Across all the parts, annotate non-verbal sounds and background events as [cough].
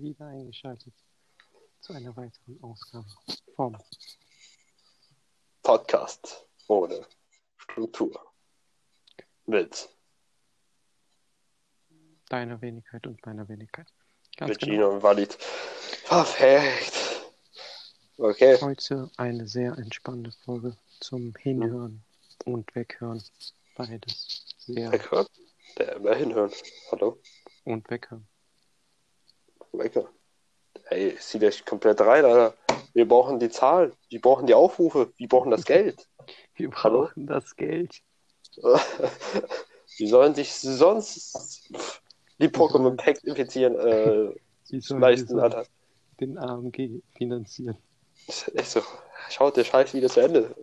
wieder eingeschaltet zu einer weiteren Ausgabe vom Podcast ohne Struktur. Mit Deiner Wenigkeit und meiner Wenigkeit. Ganz mit genau. Gino und Walid. Perfekt. Okay. Heute eine sehr entspannte Folge zum Hinhören und Weghören. Beides sehr Weghören? Der immer hinhören. Hallo? und Weghören. Wecker. Ey, zieh dich komplett rein, Alter. Wir brauchen die Zahlen. Wir brauchen die Aufrufe. Wir brauchen das Geld. [laughs] Wir Hallo? brauchen das Geld. [laughs] Die sollen sich sonst die Pokémon Packs infizieren, äh, sollen leisten, Alter. den AMG finanzieren. Echt so. Schaut der Scheiß wieder zu Ende.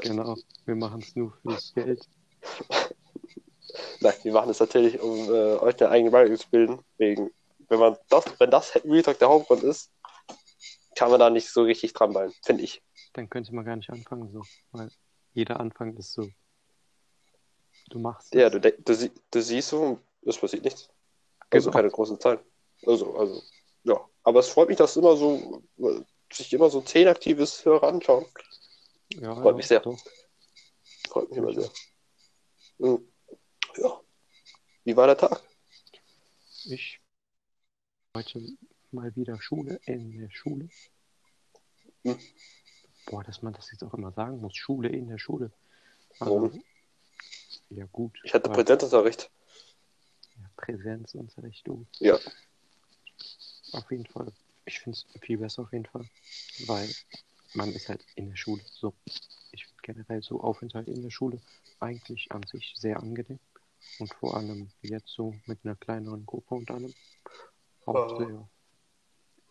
Genau. Wir machen es nur fürs Geld. [laughs] Nein, wir machen es natürlich, um äh, euch eine eigene Meinung zu bilden. Wegen, wenn man das, wenn das Real Talk der Hauptgrund ist, kann man da nicht so richtig dranbleiben, finde ich. Dann könnte man gar nicht anfangen so. Weil jeder Anfang ist so. Du machst Ja, es. du, du, du siehst so, es passiert nichts. Also keine großen Zahlen. Also, also, ja. Aber es freut mich, dass immer so, sich immer so zehn aktives Hörer anschauen. Ja, freut ja, mich sehr. Doch. Freut mich immer sehr. Mhm. Ja. Wie war der Tag? Ich heute mal wieder Schule in der Schule. Hm. Boah, dass man das jetzt auch immer sagen muss. Schule in der Schule. Warum? ja, gut. Ich hatte Präsenzunterricht. ja, Präsenzunterricht, du. Ja. Auf jeden Fall. Ich finde es viel besser auf jeden Fall. Weil man ist halt in der Schule. So. Ich finde generell so Aufenthalt in der Schule eigentlich an sich sehr angenehm. Und vor allem jetzt so mit einer kleineren Gruppe und allem auch sehr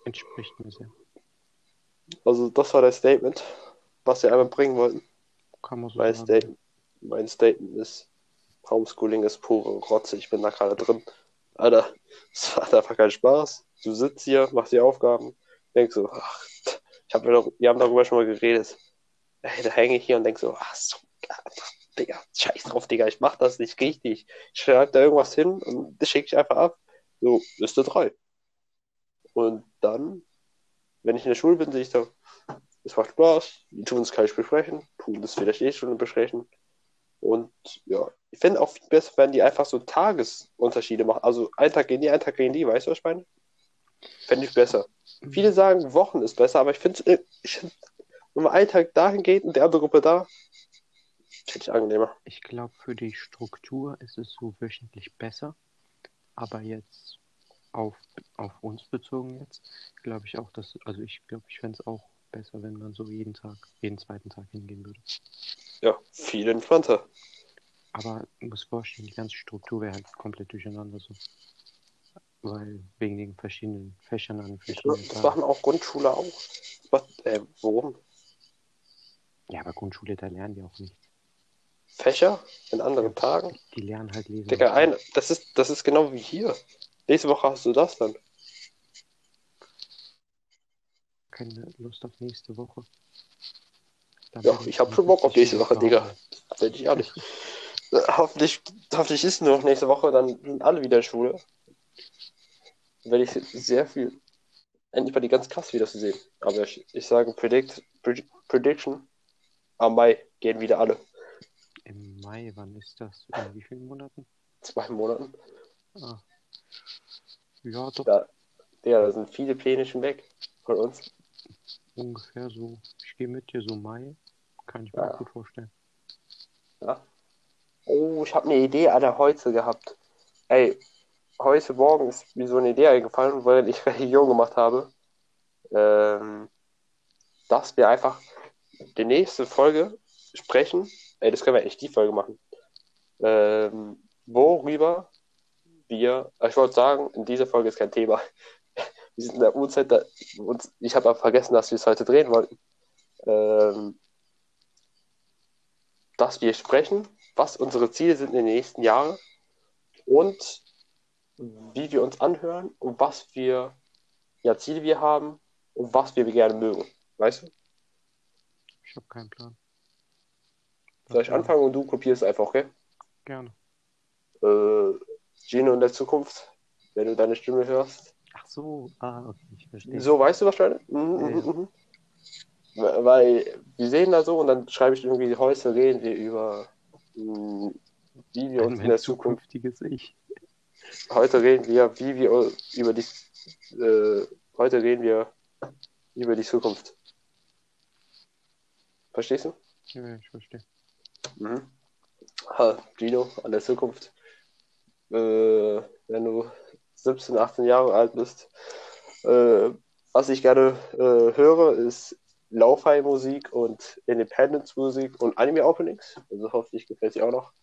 entspricht mir sehr. Also, das war das Statement, was wir einmal bringen wollten. Kann man so Mein. Statement, mein Statement ist, Homeschooling ist pure Rotze. Ich bin da gerade drin. Alter, [laughs] es macht einfach keinen Spaß. Du sitzt hier, machst die Aufgaben, denkst so, ach, ich hab mir doch, wir haben darüber schon mal geredet. Ey, da hänge ich hier und denk so, ach so, Digga, scheiß drauf, Digga, ich mach das nicht richtig. Ich schreibe da irgendwas hin und das schicke ich einfach ab. So, Liste 3. Und dann, wenn ich in der Schule bin, sehe ich da, es macht Spaß, die tun es gleich besprechen, tun das vielleicht eh schon besprechen. Und ja, ich finde auch viel besser, wenn die einfach so Tagesunterschiede machen. Also ein Tag gehen die, ein Tag gehen die, weißt du, was ich meine? Fände ich besser. Viele sagen, Wochen ist besser, aber ich finde, find, wenn man einen Tag dahin geht und die andere Gruppe da, finde ich angenehmer. Ich glaube, für die Struktur ist es so wöchentlich besser. Aber jetzt auf, auf uns bezogen jetzt, glaube ich auch, dass, also ich glaube, ich fände es auch besser, wenn man so jeden Tag, jeden zweiten Tag hingehen würde. Ja, viel entspannter. Aber du musst vorstellen, die ganze Struktur wäre halt komplett durcheinander so. Weil wegen den verschiedenen Fächern an verschiedenen Das Tagen. machen auch Grundschule auch. Was, äh, worum? Ja, aber Grundschule, da lernen die auch nichts. Fächer in anderen Tagen? Die lernen halt lesen. Digga, ein, das ist, das ist genau wie hier. Nächste Woche hast du das dann. Keine Lust auf nächste Woche. Dann Ja, ich hab schon Bock auf nächste Woche, Digga. Bin ich ehrlich. Äh, hoffentlich, hoffentlich ist nur noch nächste Woche, dann sind alle wieder in Schule. Dann werde ich sehr viel, endlich mal die ganz krass wieder zu sehen. Aber ich, ich sage Predict, Pred- Prediction, am Mai gehen wieder alle. Im Mai, wann ist das? In wie vielen Monaten? Zwei Monaten. Ah. Ja, doch, Ja. Ja, da sind viele Pläne schon weg von uns. ungefähr so. Ich gehe mit dir so Mai. Kann ich mir Ja. gut vorstellen. Ja. Oh, ich habe eine Idee Alter, heute gehabt. Ey, heute Morgen ist mir so eine Idee eingefallen, weil ich [laughs] Religion gemacht habe. Ähm, dass wir einfach die nächste Folge sprechen. Ey, das können wir echt die Folge machen. Ähm, worüber wir, ich wollte sagen, in dieser Folge ist kein Thema. [laughs] Wir sind in der Uhrzeit, da, und ich habe aber vergessen, dass wir es heute drehen wollten. Ähm, dass wir sprechen, was unsere Ziele sind in den nächsten Jahren und wie wir uns anhören und was wir, ja, Ziele wir haben und was wir gerne mögen. Weißt du? Ich habe keinen Plan. Soll ich anfangen und du kopierst einfach, okay? Gerne. Äh, Gino in der Zukunft, wenn du deine Stimme hörst. Ach so, ah, okay, ich verstehe. So, weißt du wahrscheinlich? Mhm, Ja, mhm, ja. mhm. Weil wir sehen da so und dann schreibe ich irgendwie, heute reden wir über, mh, wie wir uns in der Zukunft, Ich. heute reden wir, wie wir über die, äh, heute reden wir über die Zukunft. Verstehst du? Ja, ja, ich verstehe. Mhm. Ha, Gino, an der Zukunft. Äh, wenn du 17, 18 Jahre alt bist. Äh, was ich gerne äh, höre, ist Lo-Fi-Musik und Independence-Musik und Anime-Openings. Also hoffentlich gefällt dir auch noch.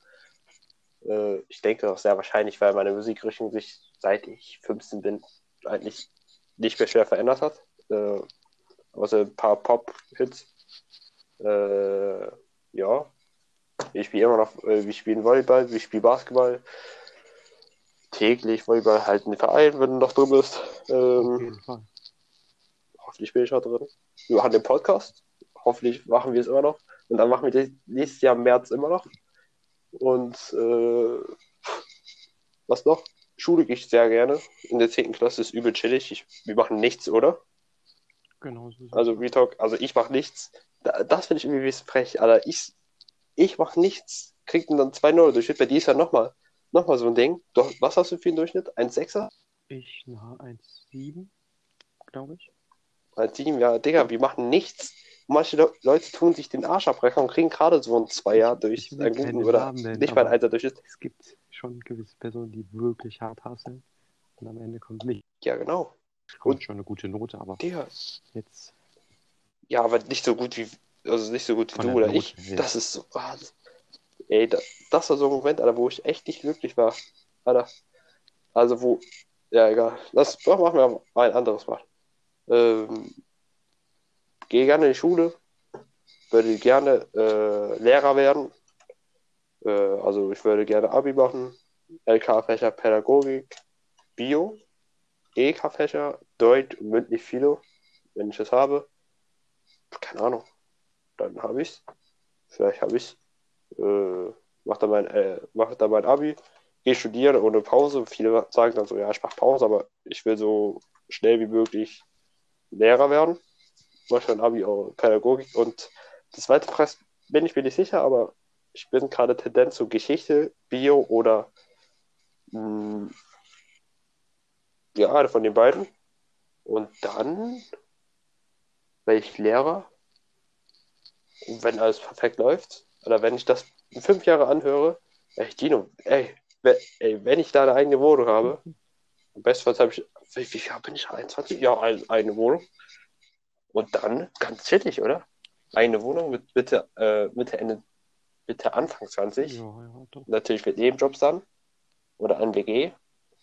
Äh, ich denke auch sehr wahrscheinlich, weil meine Musikrichtung sich seit ich 15 bin eigentlich nicht mehr schwer verändert hat. Äh, außer ein paar Pop-Hits. Äh, ja, ich spiele immer noch, äh, wir spielen Volleyball, wir spielen Basketball. Täglich Volleyball halt in den Verein, wenn du noch drin bist. Auf Ähm, jeden Fall. hoffentlich bin ich noch drin. Wir machen den Podcast. Hoffentlich machen wir es immer noch. Und dann machen wir das nächstes Jahr im März immer noch. Und äh, was noch? Schule gehe ich sehr gerne. In der 10. Klasse ist übel chillig. Ich, wir machen nichts, oder? Genau so. Also. Retalk, also ich mache nichts. Da, das finde ich irgendwie frech, Alter. Ich, ich mache nichts, kriegt dann 2-0 Durchschnitt. Bei ist ja nochmal noch mal so ein Ding. Du, was hast du für einen Durchschnitt? 1,6er? Ich na 1,7, glaube ich. 1,7? Ja, Digga, wir machen nichts. Manche Le Leute tun sich den Arsch abbrechen und kriegen gerade so ein Zweier durch einen guten oder nennen, nicht mal ein aber- Einser Durchschnitt. Es gibt schon gewisse Personen, die wirklich hart hasseln. Und am Ende kommt nicht. Ja, genau. Kommt Und- schon eine gute Note, aber Digga. jetzt. Ja, aber nicht so gut wie, also nicht so gut wie du der oder Note ich. her. Das ist so, ah, das, ey, da, das war so ein Moment, Alter, wo ich echt nicht glücklich war. Alter. Also wo, ja, egal. Das doch, machen wir ein anderes Mal. Ähm, gehe gerne in die Schule, würde gerne äh, Lehrer werden. Äh, also ich würde gerne Abi machen, LK-Fächer Pädagogik, Bio, EK-Fächer, Deutsch und mündlich Philo, wenn ich das habe. Keine Ahnung. Dann habe ich's. Vielleicht habe ich's. Äh, mach dann mein, äh, mach dann mein Abi, gehe studieren ohne Pause. Viele sagen dann so, ja, ich mache Pause, aber ich will so schnell wie möglich Lehrer werden. Mach dann Abi auch Pädagogik und das zweite Preis bin ich mir nicht sicher, aber ich bin gerade Tendenz zu Geschichte, Bio oder mh, ja, eine von den beiden. Und dann werde ich Lehrer. Und wenn alles perfekt läuft, oder wenn ich das in fünf Jahre anhöre, ey, Dino, ey, ey, wenn ich da eine eigene Wohnung habe, bestenfalls habe ich, wie, wie viel bin ich? 21? Ja, ein, eine Wohnung. Und dann ganz chillig, oder? Eine Wohnung mit Mitte, äh, Mitte, Ende, Mitte Anfang 20. Ja, ja. Natürlich mit Nebenjobs dann. Oder an WG.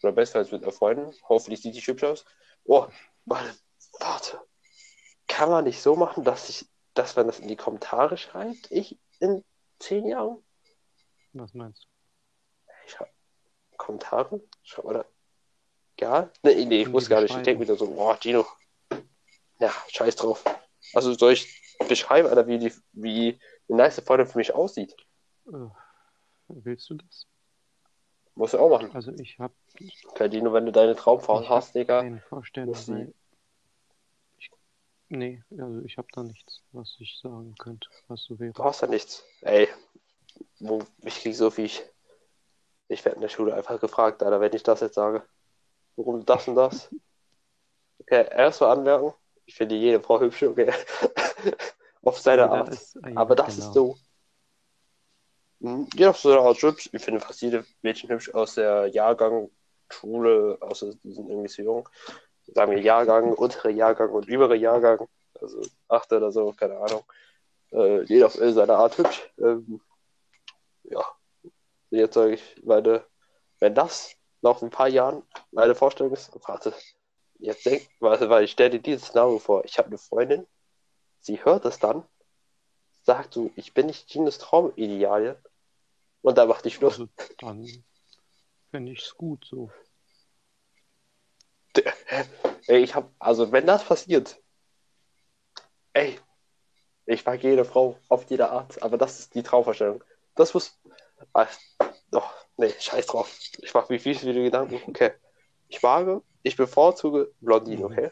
Oder bestenfalls mit Freunden. Hoffentlich sieht die hübsch aus. Oh, warte, warte. Kann man nicht so machen, dass ich, dass man das in die Kommentare schreibt? Ich in zehn Jahren? Was meinst du? Ich hab Kommentare? Schau mal da. Egal? Nee, nee, ich muss die gar nicht. Ich denke mir so, boah, Gino. Ja, scheiß drauf. Also soll ich beschreiben, Alter, wie die, wie eine nice Freundin für mich aussieht? Äh, willst du das? Musst du auch machen. Also ich habe Okay, Dino, wenn du deine Traumfrau Ich hast, Digga. keine Vorstellung, muss sie- weil ich, nee, also ich habe da nichts, was ich sagen könnte, was so wäre. Du hast ja nichts. Ey, wo, ich krieg so viel. Ich, ich werde in der Schule einfach gefragt, Alter, wenn ich das jetzt sage. Warum das und das? Okay, erstmal anmerken. Ich finde jede Frau hübsch, okay. [laughs] Auf seine Art. ist- ja, Aber das genau. ist so. Jeder auf seine Art hübsch. Ich finde fast jede Mädchen hübsch aus der Jahrgang, Schule, außer die sind irgendwie zu jung. Sagen wir Jahrgang, untere Jahrgang und übere Jahrgang. Also achte oder so, keine Ahnung. Äh, jeder auf seine Art hübsch. Ähm, ja. Jetzt sage ich, meine, wenn das noch in ein paar Jahren meine Vorstellung ist, warte, jetzt denk, warte, weil ich stelle dir dieses Szenario vor. Ich habe eine Freundin, sie hört es dann, sagt so, ich bin nicht Ginos Traumideal. Und dann macht die Schluss. Also dann finde ich es gut so. Ey, ich hab, also wenn das passiert, ey, ich mag jede Frau auf jede Art, aber das ist die Traumvorstellung. Das muss, ach, doch, nee, scheiß drauf. Ich mach mir viel, viele Gedanken. Okay, ich mag Ich bevorzuge Blondinen, Mhm. okay?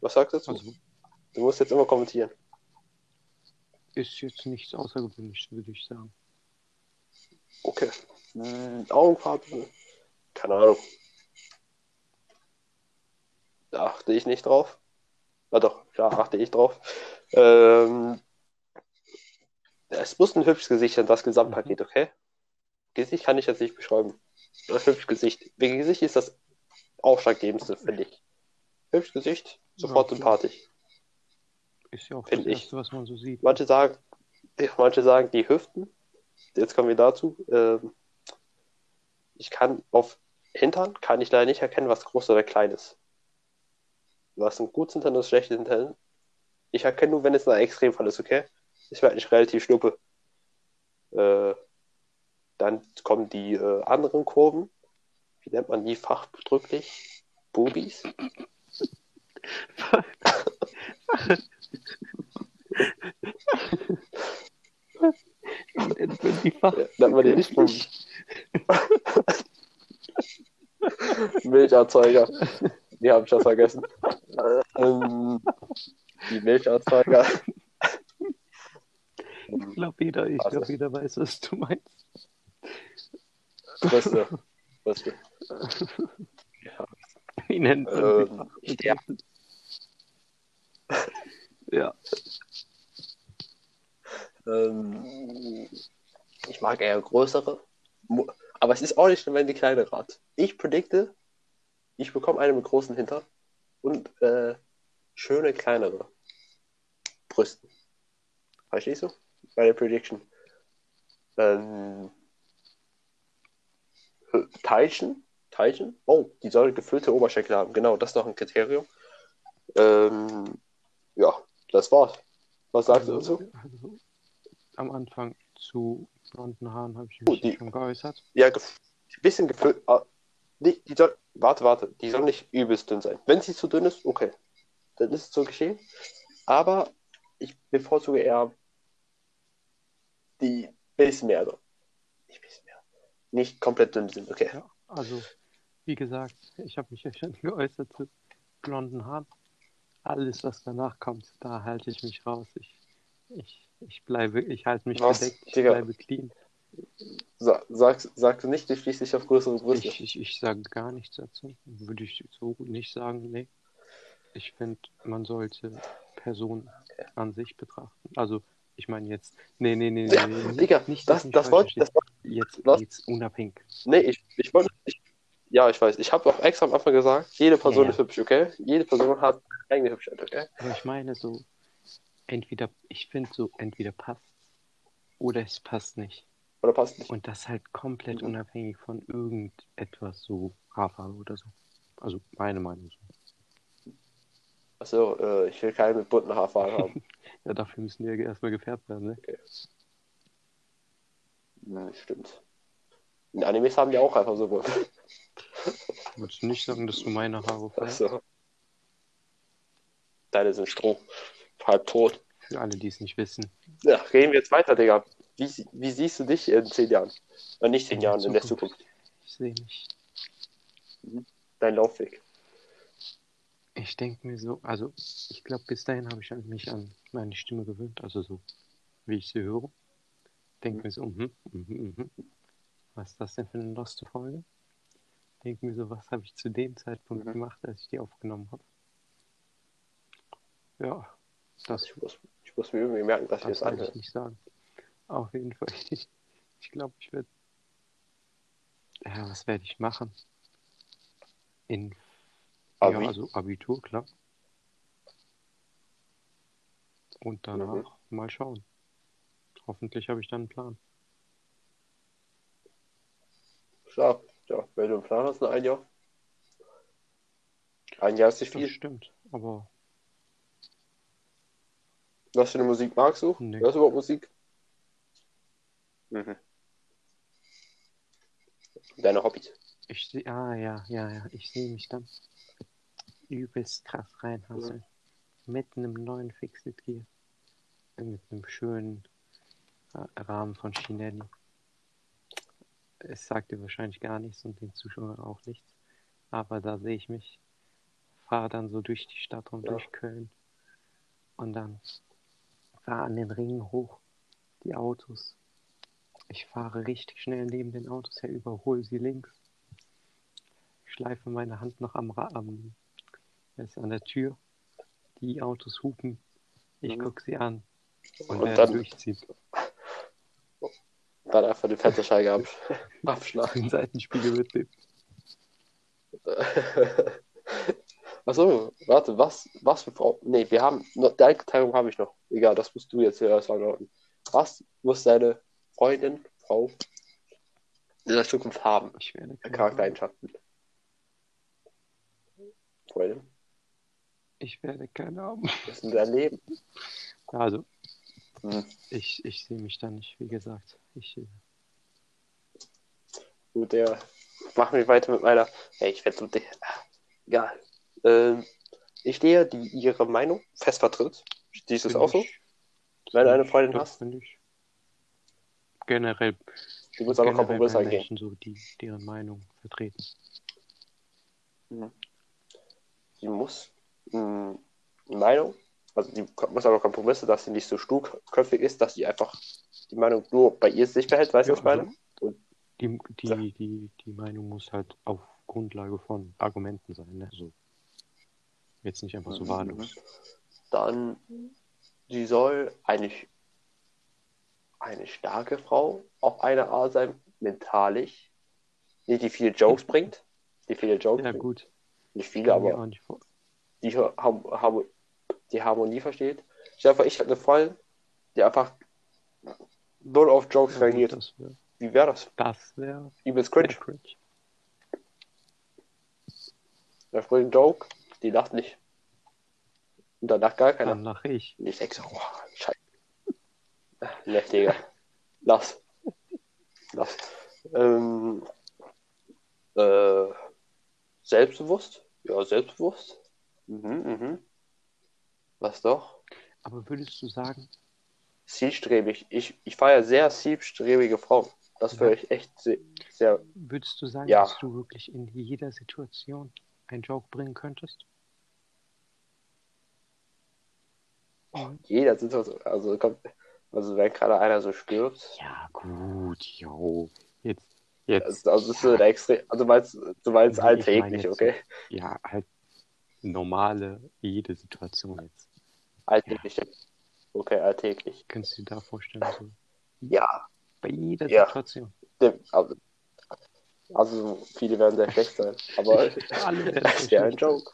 Was sagst du dazu? Also Du musst jetzt immer kommentieren. ist jetzt nichts Außergewöhnliches, würde ich sagen. Okay. Augenfarbe? Keine Ahnung. Da achte ich nicht drauf. Na doch, da achte ich drauf. Ähm, es muss ein hübsches Gesicht sein, das Gesamtpaket, okay? Gesicht kann ich jetzt nicht beschreiben. Das hübsches Gesicht. Wegen Gesicht ist das ausschlaggebendste, finde ich. Hübsches Gesicht, sofort Ja, sympathisch. Ist ja auch das ich. Erste, was man so sieht. Manche sagen, manche sagen die Hüften. Jetzt kommen wir dazu. Ähm, ich kann auf Hintern kann ich leider nicht erkennen, was groß oder klein ist. Was ein gutes Hintern ist, schlechtes Hintern. Ich erkenne nur, wenn es ein Extremfall ist, okay? Ich werde nicht relativ schnuppe. Äh, dann kommen die äh, anderen Kurven. Wie nennt man die fachbedrücklich? Bubis? die Fach Ja, nennt man die nicht Bubis? [laughs] Milcherzeuger. Die habe ich schon vergessen. [laughs] Ähm, die Milcherzeuger. ich glaube, jeder, ich Was glaub, jeder weiß, was du meinst. Brüste. [laughs] Brüste. Ja. Wie nennt man Ähm, ja. Ja, Ähm, ich mag eher größere. Aber es ist auch nicht schlimm, wenn die kleinere hat. Ich predikte, ich bekomme eine mit großen Hintern und äh, schöne kleinere Brüste. Verstehst du? Bei der Prediction. Ähm, Teilchen? Teilchen? Oh, die soll gefüllte Oberschenkel haben. Genau, das ist noch ein Kriterium. Ähm, ja, das war's. Was sagst du also, dazu? also, am Anfang zu blonden Haaren habe ich Oh, mich die- schon geäußert. Ja, ein bisschen gefüllt. ah, Die, die soll, warte, warte. Die soll nicht übelst dünn sein. Wenn sie zu dünn ist, okay. Dann ist es so geschehen. Aber ich bevorzuge eher die bisschen mehr. So. Nicht bisschen mehr. Nicht komplett dünn sind, okay. Ja, also, wie gesagt, ich habe mich ja schon [laughs] geäußert zu blonden Haaren. Alles, was danach kommt, da halte ich mich raus. Ich, ich, ich bleibe, ich halte mich Was? bedeckt, ich Digga. bleibe clean. Sa sagst, sagst du nicht, du schließt dich auf größere Brüste? Ich, ich, ich sage gar nichts dazu. Würde ich so nicht sagen, nee. Ich finde, man sollte Personen an sich betrachten. Also, ich meine jetzt, nee, nee, nee, nee, Ja, nee, Digga, nicht, das, das falsch wollte das, Jetzt, unabhängig. Nee, ich, ich wollte. Ich, ja, ich weiß. Ich habe auch extra am Anfang gesagt, jede Person Ja. ist hübsch, okay? Jede Person hat eigene Hübschheit, okay? Aber ich meine so, entweder, ich finde so, entweder passt oder es passt nicht. Oder passt nicht? Und das halt komplett Mhm. unabhängig von irgendetwas, so Haarfarbe oder so. Also meine Meinung so. Achso, äh, ich will keinen mit bunten Haarfarben haben. [laughs] Ja, dafür müssen die ja erstmal gefärbt werden, ne? Ja, stimmt. In Animes haben die auch einfach so bunt. Würdest du nicht sagen, dass du meine Haare färbst? Achso. Deine sind Stroh. Halb tot. Für alle, die es nicht wissen. Ja, reden wir jetzt weiter, Digga. Wie, wie siehst du dich in zehn Jahren? Äh, nicht zehn In Jahren, in der Zukunft. Ich sehe mich. Dein Laufweg. Ich denke mir so, also ich glaube, bis dahin habe ich an mich an meine Stimme gewöhnt, also so, wie ich sie höre. Denke mir so, mhm, mhm, mhm. Was ist das denn für eine loste Folge? Denke mir so, was habe ich zu dem Zeitpunkt Mhm. gemacht, als ich die aufgenommen habe? Ja, das, Ich muss, ich muss mir irgendwie merken, dass ich das das kann ich anhöre. nicht sagen. Auf jeden Fall. [laughs] Ich, glaube, ich werde. Ja, was werde ich machen? In. Abi? Ja, also Abitur, klar. Und danach Mhm. mal schauen. Hoffentlich habe ich dann einen Plan. Klar, ja, wenn du einen Plan hast, nur ein Jahr. Ein Jahr ist nicht Das viel. stimmt, aber Was für eine Musik magst du? Nee. Hörst du überhaupt Musik? Mhm. Deine Hobbys. ich sehe. Ah, ja, ja, ja. Ich sehe mich dann übelst krass reinhasseln. Mit einem neuen Fixit Gear. Mit einem schönen äh, Rahmen von Chinelli. Es sagt dir wahrscheinlich gar nichts und den Zuschauern auch nichts. Aber da sehe ich mich fahre dann so durch die Stadt und Ja. durch Köln. Und dann fahre an den Ringen hoch, die Autos. Ich fahre richtig schnell neben den Autos her, überhole sie links. Schleife meine Hand noch am, Ra- am ist an der Tür. Die Autos hupen. Ich Mhm. gucke sie an und, Und dann- durchziehen. [laughs] Dann einfach die Fensterscheibe ab, [laughs] abschlagen. Den Seitenspiegel mitnehmen. [laughs] Achso, warte, was, was für Frau. Nee, wir haben. Noch, die Einteilung habe ich noch. Egal, das musst du jetzt hier antworten. Was muss deine Freundin, Frau in der Zukunft haben? Ich werde Charaktereigenschaften. Freundin, ich werde keine haben. das ist dein Leben. Also, Hm. ich, ich sehe mich da nicht, wie gesagt. Ich, Gut, der. Machen wir weiter mit meiner. Hey, ich werde so. Egal. Ähm, ich stehe, die ihre Meinung fest vertritt. Siehst du es find auch so? Wenn du eine Freundin hast? ich. Generell. Du musst aber Kompromisse eingehen. Menschen so, die deren Meinung vertreten. Sie muss mh, Meinung, also die muss aber Kompromisse, dass sie nicht so sturköpfig ist, dass sie einfach die Meinung nur bei ihr sich behält, weißt du, was ich meine? also, die, die, Ja. die, die Meinung muss halt auf Grundlage von Argumenten sein. Ne? So. Jetzt nicht einfach so Mhm. wahllos. Dann, sie soll eigentlich eine starke Frau auf eine Art sein, mentalisch. Nicht die viele Jokes bringt, die viele Jokes Ja, bringt. gut. Nicht viele, aber nicht die, Har- die Harmonie versteht. Ich einfach, ich hätte eine Freundin, die einfach null auf Jokes Ja, reagiert. wäre Wie wäre das? das wär, Übelst wär cringe. cringe. Der frühe Joke, die lacht nicht. Und danach gar keiner. Dann lache ich. Denke so, oh, scheiße. Ne, Digga. Lass. Lass. Ähm, äh, selbstbewusst? Ja, selbstbewusst. Mhm, mhm. Was doch? Aber würdest du sagen, Zielstrebig. Ich, ich feiere sehr zielstrebige Frauen. Das Ja. wäre ich echt sehr, würdest du sagen, Ja. dass du wirklich in jeder Situation einen Joke bringen könntest? Mhm. Jeder Situation. Also, kommt, also wenn gerade einer so stirbt. Ja, gut, jo. Jetzt, jetzt, Also, also ist so eine extrem. Also, du meinst, du meinst ich alltäglich, jetzt okay? ja, halt normale, jede Situation jetzt. Alltäglich. Okay, alltäglich. Kannst du dir da vorstellen, so Ja, bei jeder Ja. Situation. also, also viele werden sehr schlecht sein, aber [laughs] das sehr wäre ein. Joke.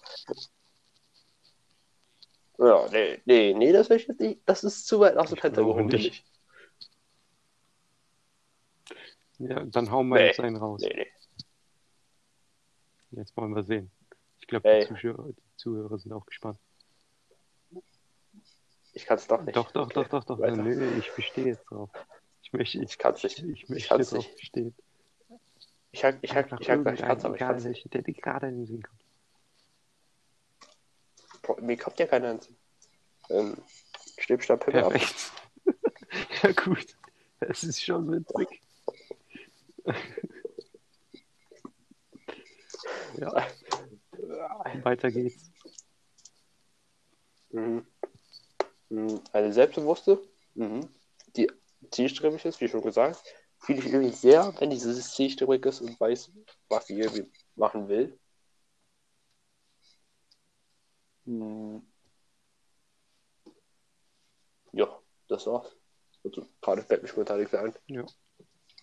Ja, nee, nee, nee, das will ich jetzt nicht. Das ist zu weit aus dem Ich Fenster geholt, finde nicht. ich. Ja, dann hauen wir Nee. jetzt einen raus. Nee, nee. Jetzt wollen wir sehen. Ich glaube, die Zuschauer, die Zuhörer sind auch gespannt. Ich kann es doch nicht. Doch, doch, Okay, doch, doch, doch. weiter. Nö, ich bestehe jetzt drauf. Ich möchte, ich, Ich kann es nicht. ich möchte kann's drauf nicht. bestehen. Ich hack, ich hack, ich hack, ich kann's, aber ich kann's nicht. welchen, der dir gerade in den Sinn kommt. Mir kommt ja keiner ins. Ähm, Pimmel ab. Perfekt. [laughs] ja, gut. Es ist schon witzig. [laughs] ja, weiter geht's. Mhm. Mhm. Eine selbstbewusste, mhm. die zielstrebig ist, wie schon gesagt. Fühle ich irgendwie sehr, wenn dieses zielstrebig ist und weiß, was sie irgendwie machen will. Ja, das war's. Also, gerade fällt mir spontan nichts ein. Ja.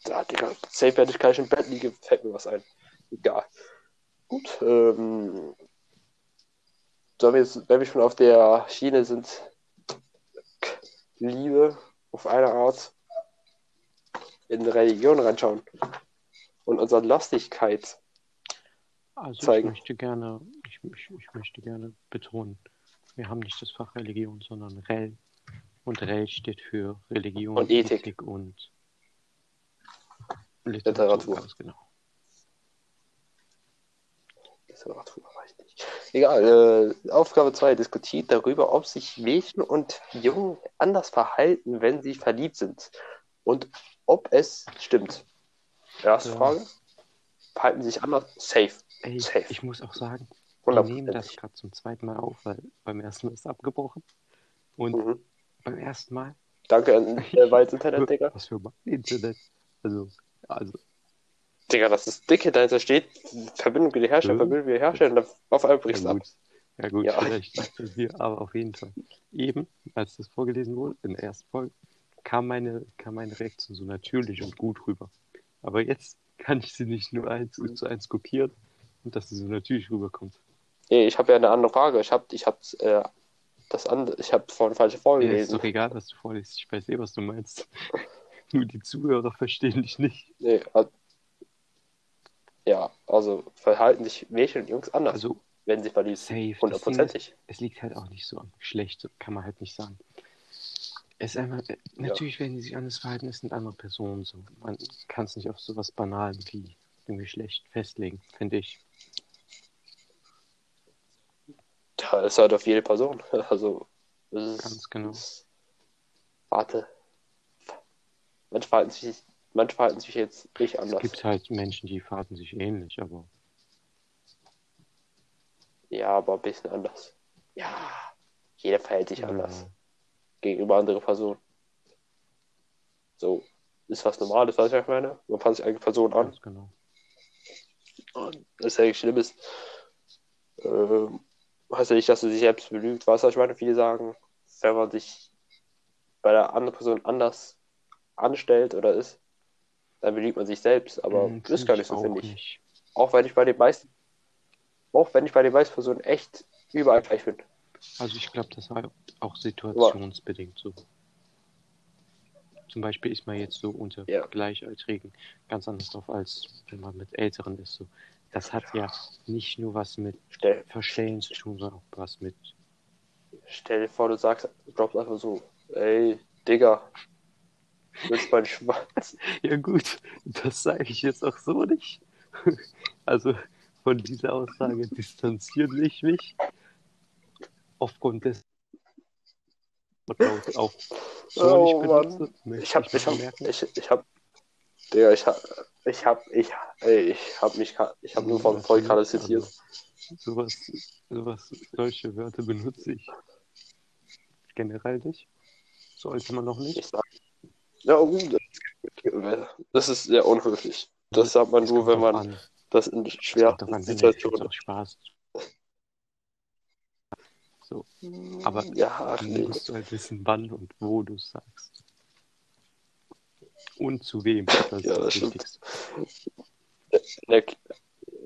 Ja, Digga, safe, wenn ich gleich im Bett liege, fällt mir was ein. Egal. Gut, ähm, sollen wir jetzt, wenn wir schon auf der Schiene sind, Liebe auf eine Art in Religion reinschauen und unsere Lastigkeit. Also zeigen. ich möchte gerne, ich, ich, möchte gerne betonen, wir haben nicht das Fach Religion, sondern Rel. Und Rel steht für Religion, Und Ethik. und Literatur. Ganz genau. Literatur, weiß nicht. Egal, äh, Aufgabe 2 diskutiert darüber, ob sich Mädchen und Jungen anders verhalten, wenn sie verliebt sind. Und ob es stimmt. Erste Ja. Frage. Verhalten sie sich anders? Safe. Ey, Safe. ich muss auch sagen, Wir nehmen das gerade zum zweiten Mal auf, weil beim ersten Mal ist es abgebrochen. Und Mhm. beim ersten Mal, Danke an [laughs] äh, Weiz Internet, Digga. was für mein Internet. Also, also, Digga, das ist dick dahinter steht. Verbindung wiederherstellen, Mhm. Verbindung wiederherstellen. dann Auf einmal brichst du ja ab. Ja gut, Ja. vielleicht nicht bei dir, aber auf jeden Fall. Eben, als das vorgelesen wurde, in der ersten Folge, kam meine, kam meine Reaktion so natürlich und gut rüber. Aber jetzt kann ich sie nicht nur eins zu eins kopieren und dass sie so natürlich rüberkommt. Nee, ich habe ja eine andere Frage. Ich habe ich hab, äh, das andere, ich habe vorhin falsche Ja, ist vorgelesen. doch egal, was du vorliest. Ich weiß eh, was du meinst. [laughs] Nur die Zuhörer verstehen dich nicht. Nee, also, ja, also verhalten sich Mädchen und Jungs anders, Also, wenn sie verliebt sind. Hundertprozentig. es liegt halt auch nicht so am Geschlecht, kann man halt nicht sagen. Es ist einfach, äh, natürlich werden die sich anders verhalten, es sind andere Personen so. Man kann es nicht auf sowas Banalem wie dem Geschlecht festlegen, finde ich. Ja, ist halt auf jede Person. [laughs] Also, das ist, Ganz genau. das- warte. Manche verhalten sich, manche verhalten sich jetzt nicht Es anders. gibt halt Menschen, die verhalten sich ähnlich, aber Ja, aber ein bisschen anders. Ja, jeder verhält sich anders ja, gegenüber anderen Personen. So, ist was Normales, weißt du, was ich meine? Man passt sich eine Person an. ganz genau. Und das ist ja nichts Schlimmes. Ähm, heißt ja nicht, dass du dich selbst belügt. Weißt du, was ich meine? Viele sagen, wenn man sich bei der anderen Person anders anstellt oder ist, dann belügt man sich selbst. Aber Hm, ist find gar nicht so, finde ich. nicht. Auch wenn ich bei den meisten, auch wenn ich bei den meisten Personen echt überall gleich bin. Also ich glaube, das war auch situationsbedingt so. Zum Beispiel ist man jetzt so unter Ja. Gleichaltrigen ganz anders drauf, als wenn man mit Älteren ist. So. Das hat ja nicht nur was mit Stell, Verstellen zu tun, sondern auch was mit stell dir vor, du sagst, glaubst einfach so, ey, Digga, du willst meinen Schwanz. [laughs] Ja gut, das sage ich jetzt auch so nicht. [laughs] Also von dieser Aussage distanziere ich mich aufgrund des Wortlaut auch so Oh, nicht benutze. Mann. Ich hab, noch ich hab, ich, ich hab, Digga, ich hab, ich hab, ich, ey, ich hab mich, ich hab nur von voll gerade zitiert. Also, sowas, sowas, solche Wörter benutze ich generell nicht. Sollte man noch nicht. Ich sag, ja, gut, das ist sehr unhöflich. Das sagt man Es nur, wenn man an. das in schweren Situationen. Spaß. So, aber Ja, ach nee. musst du halt wissen, wann und wo du es sagst. Und zu wem. Das ist Ja, das stimmt.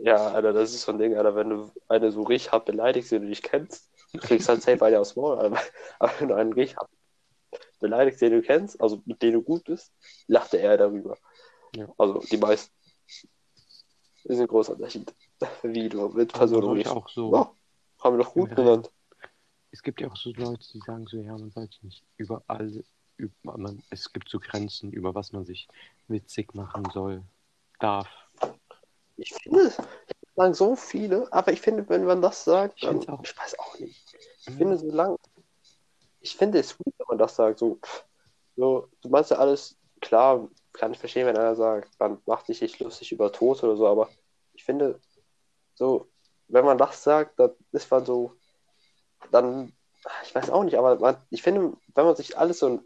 Ja, Alter, das ist so ein Ding, Alter, wenn du eine so richtig hart beleidigst, den du nicht kennst, du kriegst halt safe eine aufs Maul. Aber, aber wenn du einen richtig hart beleidigst, den du kennst, also mit dem du gut bist, lachte er darüber. Ja. Also die meisten. Das ist ein großer Unterschied. Wie du mit Personen redest. auch so, Ja, haben wir doch gut genannt. es gibt ja auch so Leute, die sagen so, ja, man sollte nicht überall, über, man, es gibt so Grenzen, über was man sich witzig machen soll, darf. Ich finde, das sagen so viele, aber ich finde, wenn man das sagt, Ich dann, auch. ich weiß auch nicht. Ich Mhm. finde so lang, ich finde es gut, wenn man das sagt, so, so, du meinst ja alles, klar, kann ich verstehen, wenn einer sagt, man macht sich nicht lustig über Tod oder so, aber ich finde, so, wenn man das sagt, dann ist man so, dann, ich weiß auch nicht, aber man, ich finde, wenn man sich alles so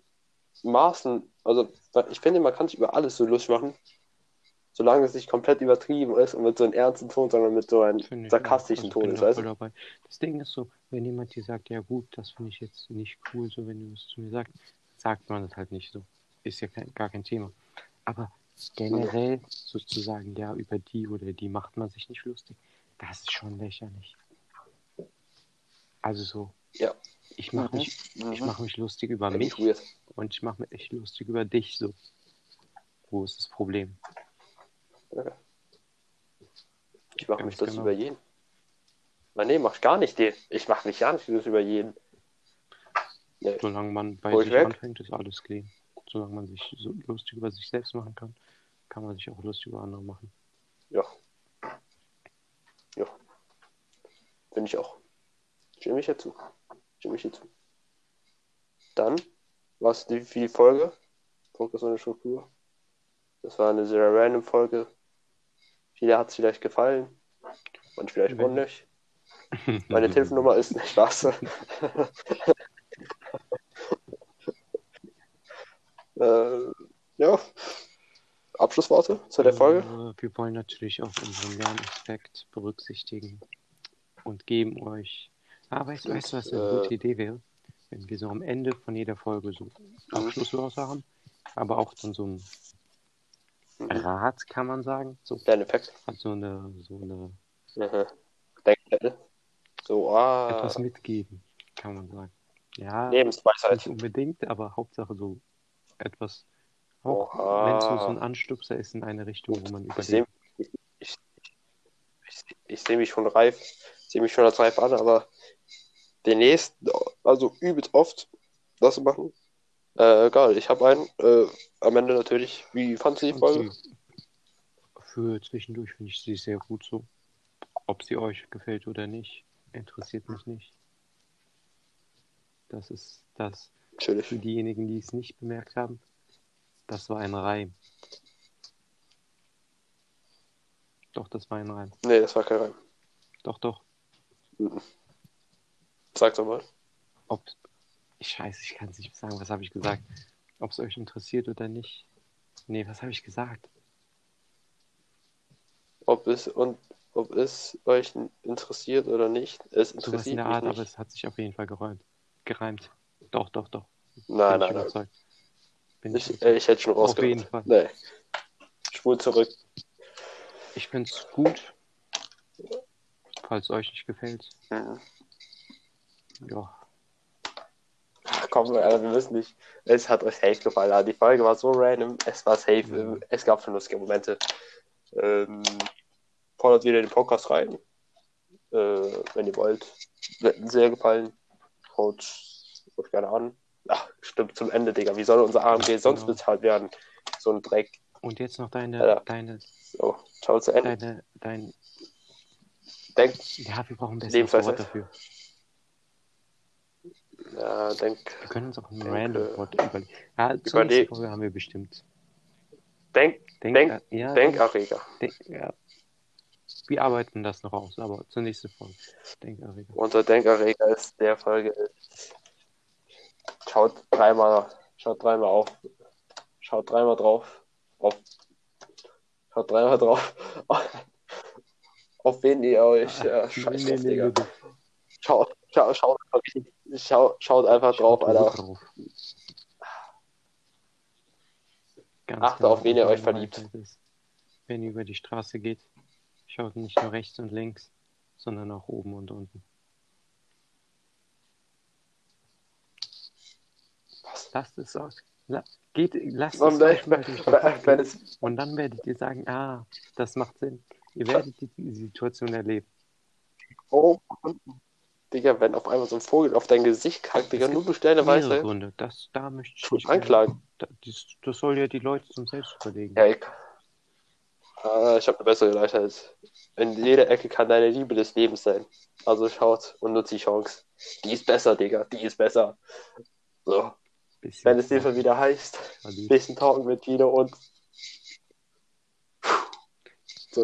Maßen, also, ich finde, man kann sich über alles so lustig machen, solange es nicht komplett übertrieben ist und mit so einem ernsten Ton, sondern mit so einem Finde sarkastischen. Also Ton ich ist, bin da weißt du? Das Ding ist so, wenn jemand dir sagt, ja gut, das finde ich jetzt nicht cool, so wenn du es zu mir sagst, sagt man das halt nicht so. Ist ja kein, gar kein Thema. Aber generell sozusagen, ja, über die oder die macht man sich nicht lustig, das ist schon lächerlich. Also so, Ja. ich mache Mhm. mich, ich Mhm. mache mich lustig über ich mich. Und ich mache mich echt lustig über dich so. Wo ist das Problem? Ich mache mich das genau. über jeden. Nein, nee, mach gar nicht den. Ich mache mich gar nicht das über jeden. Nee. Solange man bei Hol ich sich weg? anfängt, ist alles clean. Solange man sich so lustig über sich selbst machen kann, kann man sich auch lustig über andere machen. Ja. Ja. Finde ich auch. Stimme ich dazu. Stimme ich dazu. Dann, was die, die Folge? Fokus und Struktur. Das war eine sehr random Folge. Viele hat es vielleicht gefallen. Und vielleicht auch nicht. Meine [laughs] Telefonnummer ist nicht Spaß. [laughs] äh, ja. Abschlussworte zu der Folge? Äh, wir wollen natürlich auch unseren Lernaspekt berücksichtigen und geben euch. Ah, weißt, weißt du, was eine äh, gute Idee wäre? Wenn wir so am Ende von jeder Folge so Mhm. Abschlusswörter haben, aber auch dann so ein Mhm. Rat, kann man sagen. So, Lerneffekt. hat so eine, so eine Mhm. Denkzettel. So, ah. etwas mitgeben, kann man sagen. Ja, Lebensweisheit. nicht unbedingt, aber Hauptsache so etwas. Auch wenn es so, so ein Anstupser ist in eine Richtung, wo man Ich sehe überlegt. ich, ich, ich, ich seh mich schon reif, sehe mich schon als reif an, aber demnächst, also übelst oft das machen. Äh, egal, ich habe einen. Äh, am Ende natürlich, wie fandst du die Folge? für zwischendurch finde ich sie sehr gut so. Ob sie euch gefällt oder nicht, interessiert mich nicht. Das ist das Natürlich. für diejenigen, die es nicht bemerkt haben. Das war ein Reim. Doch, das war ein Reim. Nee, das war kein Reim. Doch, doch. Sag doch mal. Ob. Ich scheiße, ich kann es nicht sagen. Was habe ich gesagt? Ob es euch interessiert oder nicht. Nee, was habe ich gesagt? Ob es und ob es euch interessiert oder nicht. Es Sowas in interessiert der Art, nicht. aber es hat sich auf jeden Fall geräumt. Gereimt. Doch, doch, doch. Nein, Bin nein, ich nein. Bin ich, Ich, äh, ich hätte schon Auf jeden rausgehört. Fall. Nee. Spul zurück. ich finde es gut. Falls euch nicht gefällt. Mhm. Ja. Ach komm, Alter, wir müssen nicht. Es hat euch safe gefallen. Die Folge war so random. Es war safe. Ja. Es gab schon lustige Momente. Ähm, fordert wieder den Podcast rein. Äh, wenn ihr wollt. Wird mir sehr gefallen. Schaut euch gerne an. Ach, stimmt, zum Ende, Digga. Wie soll unser AMG sonst Genau. bezahlt werden? So ein Dreck. Und jetzt noch deine, Alter. deine, So, ciao zu Ende. deine, dein. Denk, Ja, wir brauchen ein besseres Lebensweisheit. Wort dafür. Ja, denk, Wir können uns auch ein Denke- random Wort überlegen. Ja, zur nächsten Folge haben wir bestimmt. denk, Denk, Denk- äh, ja, Denkerreger. denk, ja. Wir arbeiten das noch aus, aber zur nächsten Folge. Denkerreger. Unser Denkerreger ist der Folge. Schaut dreimal, schaut dreimal auf. Schaut dreimal drauf. Auf. Schaut dreimal drauf. [laughs] Auf wen ihr euch äh, scheiß drauf, Digga. Schaut, schaut, schaut, schaut, schaut einfach drauf, Alter. Drauf. Ganz Achtet auf wen ihr euch verliebt. Ist. Wenn ihr über die Straße geht, schaut nicht nur rechts und links, sondern auch oben und unten. Was? Lasst es aus. La geht, lasst Und es wenn gehen. es, Und dann werdet ihr sagen, ah, das macht Sinn. Ihr werdet die, die Situation erleben. oh, Digga, wenn auf einmal so ein Vogel auf dein Gesicht kackt, Digga, nur deine Mehrere Weisheit, Gründe. Das, da möchte ich nicht anklagen. Da, das, das soll ja die Leute zum Selbst überlegen. Ja, ich, ah, ich habe eine bessere Weisheit. In jeder Ecke kann deine Liebe des Lebens sein. Also schaut und nutzt die Chance. Die ist besser, Digga, die ist besser. So, Bisschen wenn es diesmal wieder heißt, bisschen talken mit Tino und